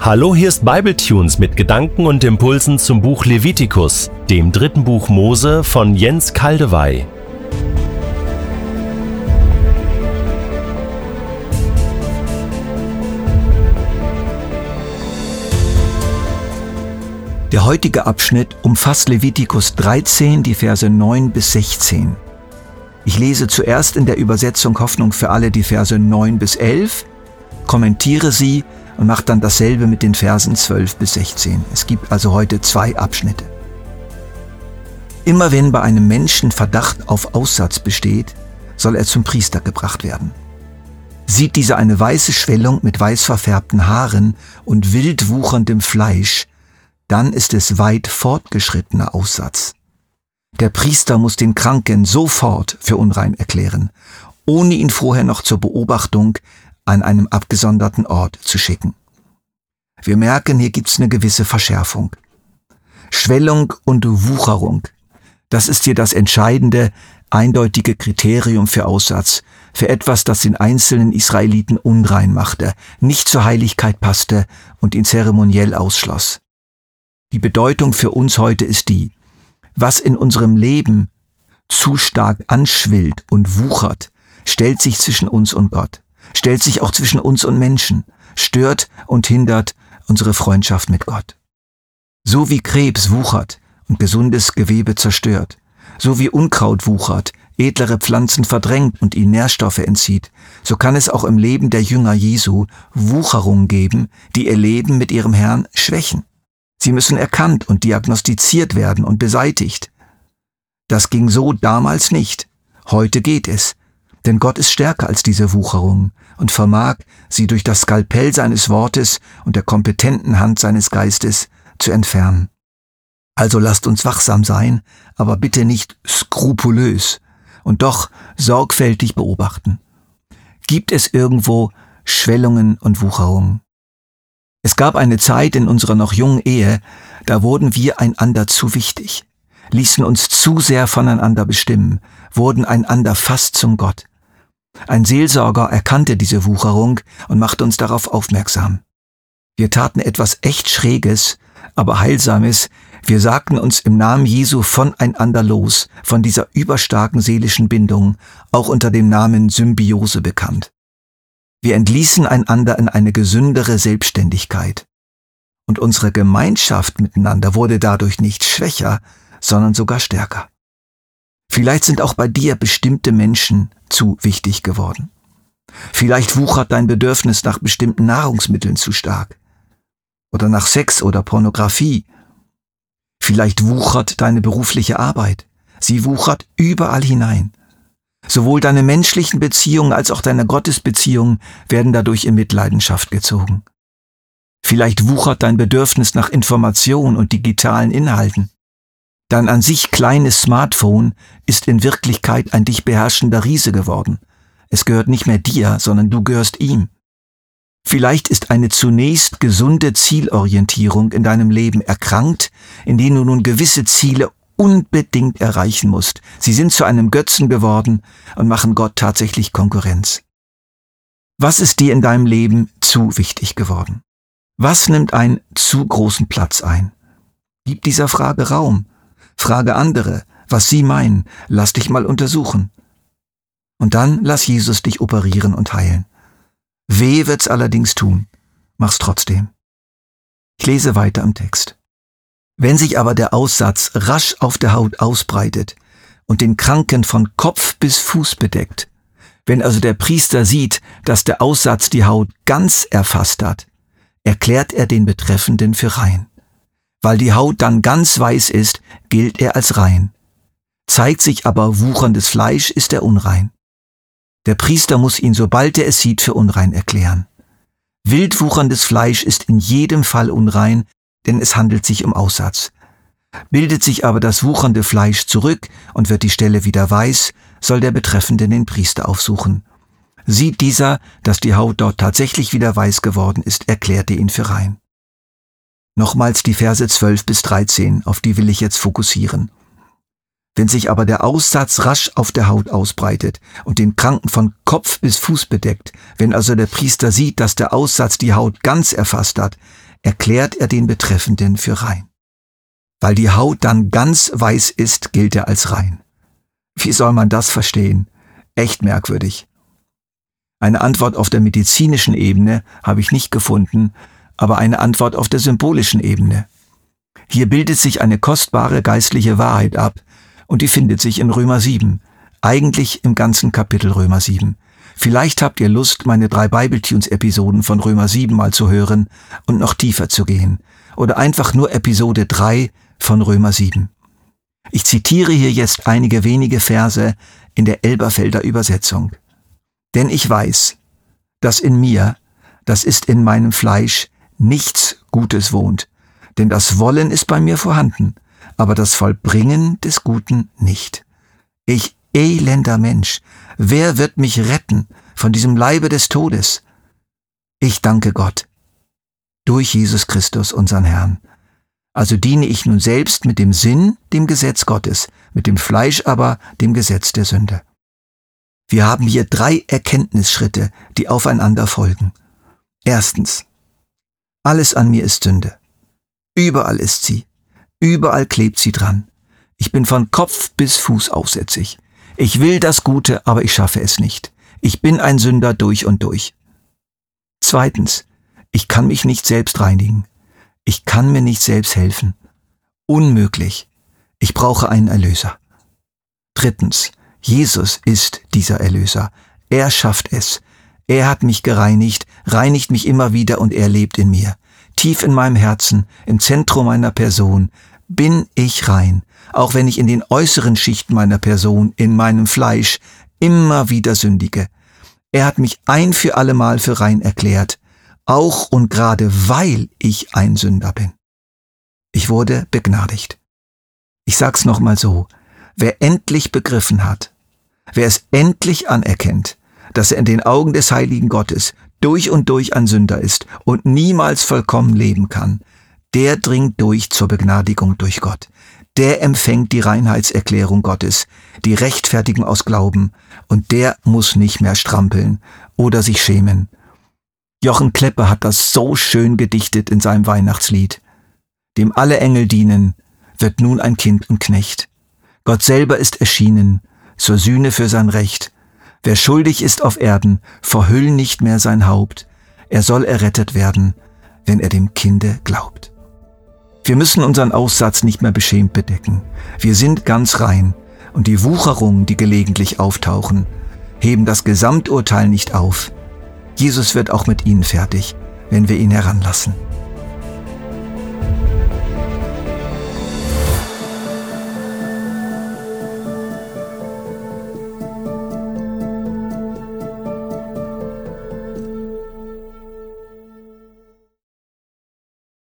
Hallo, hier ist Bibletunes mit Gedanken und Impulsen zum Buch Levitikus, dem dritten Buch Mose von Jens Kaldewey. Der heutige Abschnitt umfasst Levitikus 13, die Verse 9 bis 16. Ich lese zuerst in der Übersetzung Hoffnung für alle die Verse 9 bis 11, kommentiere sie und macht dann dasselbe mit den Versen 12 bis 16. Es gibt also heute zwei Abschnitte. Immer wenn bei einem Menschen Verdacht auf Aussatz besteht, soll er zum Priester gebracht werden. Sieht dieser eine weiße Schwellung mit weiß verfärbten Haaren und wild wucherndem Fleisch, dann ist es weit fortgeschrittener Aussatz. Der Priester muss den Kranken sofort für unrein erklären, ohne ihn vorher noch zur Beobachtung an einem abgesonderten Ort zu schicken. Wir merken, hier gibt's eine gewisse Verschärfung. Schwellung und Wucherung, das ist hier das entscheidende, eindeutige Kriterium für Aussatz, für etwas, das den einzelnen Israeliten unrein machte, nicht zur Heiligkeit passte und ihn zeremoniell ausschloss. Die Bedeutung für uns heute ist die, was in unserem Leben zu stark anschwillt und wuchert, stellt sich zwischen uns und Gott stellt sich auch zwischen uns und Menschen, stört und hindert unsere Freundschaft mit Gott. So wie Krebs wuchert und gesundes Gewebe zerstört, so wie Unkraut wuchert, edlere Pflanzen verdrängt und ihnen Nährstoffe entzieht, so kann es auch im Leben der Jünger Jesu Wucherungen geben, die ihr Leben mit ihrem Herrn schwächen. Sie müssen erkannt und diagnostiziert werden und beseitigt. Das ging so damals nicht. Heute geht es. Denn Gott ist stärker als diese Wucherung und vermag, sie durch das Skalpell seines Wortes und der kompetenten Hand seines Geistes zu entfernen. Also lasst uns wachsam sein, aber bitte nicht skrupulös und doch sorgfältig beobachten. Gibt es irgendwo Schwellungen und Wucherungen? Es gab eine Zeit in unserer noch jungen Ehe, da wurden wir einander zu wichtig, ließen uns zu sehr voneinander bestimmen, wurden einander fast zum Gott. Ein Seelsorger erkannte diese Wucherung und machte uns darauf aufmerksam. Wir taten etwas echt Schräges, aber Heilsames, wir sagten uns im Namen Jesu voneinander los, von dieser überstarken seelischen Bindung, auch unter dem Namen Symbiose bekannt. Wir entließen einander in eine gesündere Selbstständigkeit. Und unsere Gemeinschaft miteinander wurde dadurch nicht schwächer, sondern sogar stärker. Vielleicht sind auch bei dir bestimmte Menschen zu wichtig geworden. Vielleicht wuchert dein Bedürfnis nach bestimmten Nahrungsmitteln zu stark. Oder nach Sex oder Pornografie. Vielleicht wuchert deine berufliche Arbeit. Sie wuchert überall hinein. Sowohl deine menschlichen Beziehungen als auch deine Gottesbeziehungen werden dadurch in Mitleidenschaft gezogen. Vielleicht wuchert dein Bedürfnis nach Information und digitalen Inhalten. Dein an sich kleines Smartphone ist in Wirklichkeit ein dich beherrschender Riese geworden. Es gehört nicht mehr dir, sondern du gehörst ihm. Vielleicht ist eine zunächst gesunde Zielorientierung in deinem Leben erkrankt, in denen du nun gewisse Ziele unbedingt erreichen musst. Sie sind zu einem Götzen geworden und machen Gott tatsächlich Konkurrenz. Was ist dir in deinem Leben zu wichtig geworden? Was nimmt einen zu großen Platz ein? Gib dieser Frage Raum Frage andere, was sie meinen, lass dich mal untersuchen. Und dann lass Jesus dich operieren und heilen. Weh wird's allerdings tun. Mach's trotzdem. Ich lese weiter im Text. Wenn sich aber der Aussatz rasch auf der Haut ausbreitet und den Kranken von Kopf bis Fuß bedeckt, wenn also der Priester sieht, dass der Aussatz die Haut ganz erfasst hat, erklärt er den Betreffenden für rein. Weil die Haut dann ganz weiß ist, gilt er als rein. Zeigt sich aber wucherndes Fleisch, ist er unrein. Der Priester muss ihn, sobald er es sieht, für unrein erklären. Wild wucherndes Fleisch ist in jedem Fall unrein, denn es handelt sich um Aussatz. Bildet sich aber das wuchernde Fleisch zurück und wird die Stelle wieder weiß, soll der Betreffende den Priester aufsuchen. Sieht dieser, dass die Haut dort tatsächlich wieder weiß geworden ist, erklärt er ihn für rein. Nochmals die Verse 12 bis 13, auf die will ich jetzt fokussieren. Wenn sich aber der Aussatz rasch auf der Haut ausbreitet und den Kranken von Kopf bis Fuß bedeckt, wenn also der Priester sieht, dass der Aussatz die Haut ganz erfasst hat, erklärt er den Betreffenden für rein. Weil die Haut dann ganz weiß ist, gilt er als rein. Wie soll man das verstehen? Echt merkwürdig. Eine Antwort auf der medizinischen Ebene habe ich nicht gefunden, aber eine Antwort auf der symbolischen Ebene. Hier bildet sich eine kostbare geistliche Wahrheit ab, und die findet sich in Römer 7, eigentlich im ganzen Kapitel Römer 7. Vielleicht habt ihr Lust, meine drei Bibletunes-Episoden von Römer 7 mal zu hören und noch tiefer zu gehen. Oder einfach nur Episode 3 von Römer 7. Ich zitiere hier jetzt einige wenige Verse in der Elberfelder Übersetzung. Denn ich weiß, dass in mir, das ist in meinem Fleisch, nichts Gutes wohnt. Denn das Wollen ist bei mir vorhanden, aber das Vollbringen des Guten nicht. Ich elender Mensch, wer wird mich retten von diesem Leibe des Todes? Ich danke Gott. Durch Jesus Christus, unseren Herrn. Also diene ich nun selbst mit dem Sinn dem Gesetz Gottes, mit dem Fleisch aber dem Gesetz der Sünde. Wir haben hier drei Erkenntnisschritte, die aufeinander folgen. Erstens. Alles an mir ist Sünde. Überall ist sie. Überall klebt sie dran. Ich bin von Kopf bis Fuß aussätzig. Ich will das Gute, aber ich schaffe es nicht. Ich bin ein Sünder durch und durch. Zweitens. Ich kann mich nicht selbst reinigen. Ich kann mir nicht selbst helfen. Unmöglich. Ich brauche einen Erlöser. Drittens. Jesus ist dieser Erlöser. Er schafft es. Er hat mich gereinigt, reinigt mich immer wieder und er lebt in mir. Tief in meinem Herzen, im Zentrum meiner Person, bin ich rein, auch wenn ich in den äußeren Schichten meiner Person, in meinem Fleisch, immer wieder sündige. Er hat mich ein für allemal für rein erklärt, auch und gerade weil ich ein Sünder bin. Ich wurde begnadigt. Ich sag's nochmal so, wer endlich begriffen hat, wer es endlich anerkennt, dass er in den Augen des heiligen Gottes durch und durch ein Sünder ist und niemals vollkommen leben kann, der dringt durch zur Begnadigung durch Gott. Der empfängt die Reinheitserklärung Gottes, die Rechtfertigung aus Glauben, und der muss nicht mehr strampeln oder sich schämen. Jochen Kleppe hat das so schön gedichtet in seinem Weihnachtslied. Dem alle Engel dienen, wird nun ein Kind und Knecht. Gott selber ist erschienen, zur Sühne für sein Recht. Wer schuldig ist auf Erden, verhüll nicht mehr sein Haupt. Er soll errettet werden, wenn er dem Kinde glaubt. Wir müssen unseren Aussatz nicht mehr beschämt bedecken. Wir sind ganz rein und die Wucherungen, die gelegentlich auftauchen, heben das Gesamturteil nicht auf. Jesus wird auch mit ihnen fertig, wenn wir ihn heranlassen.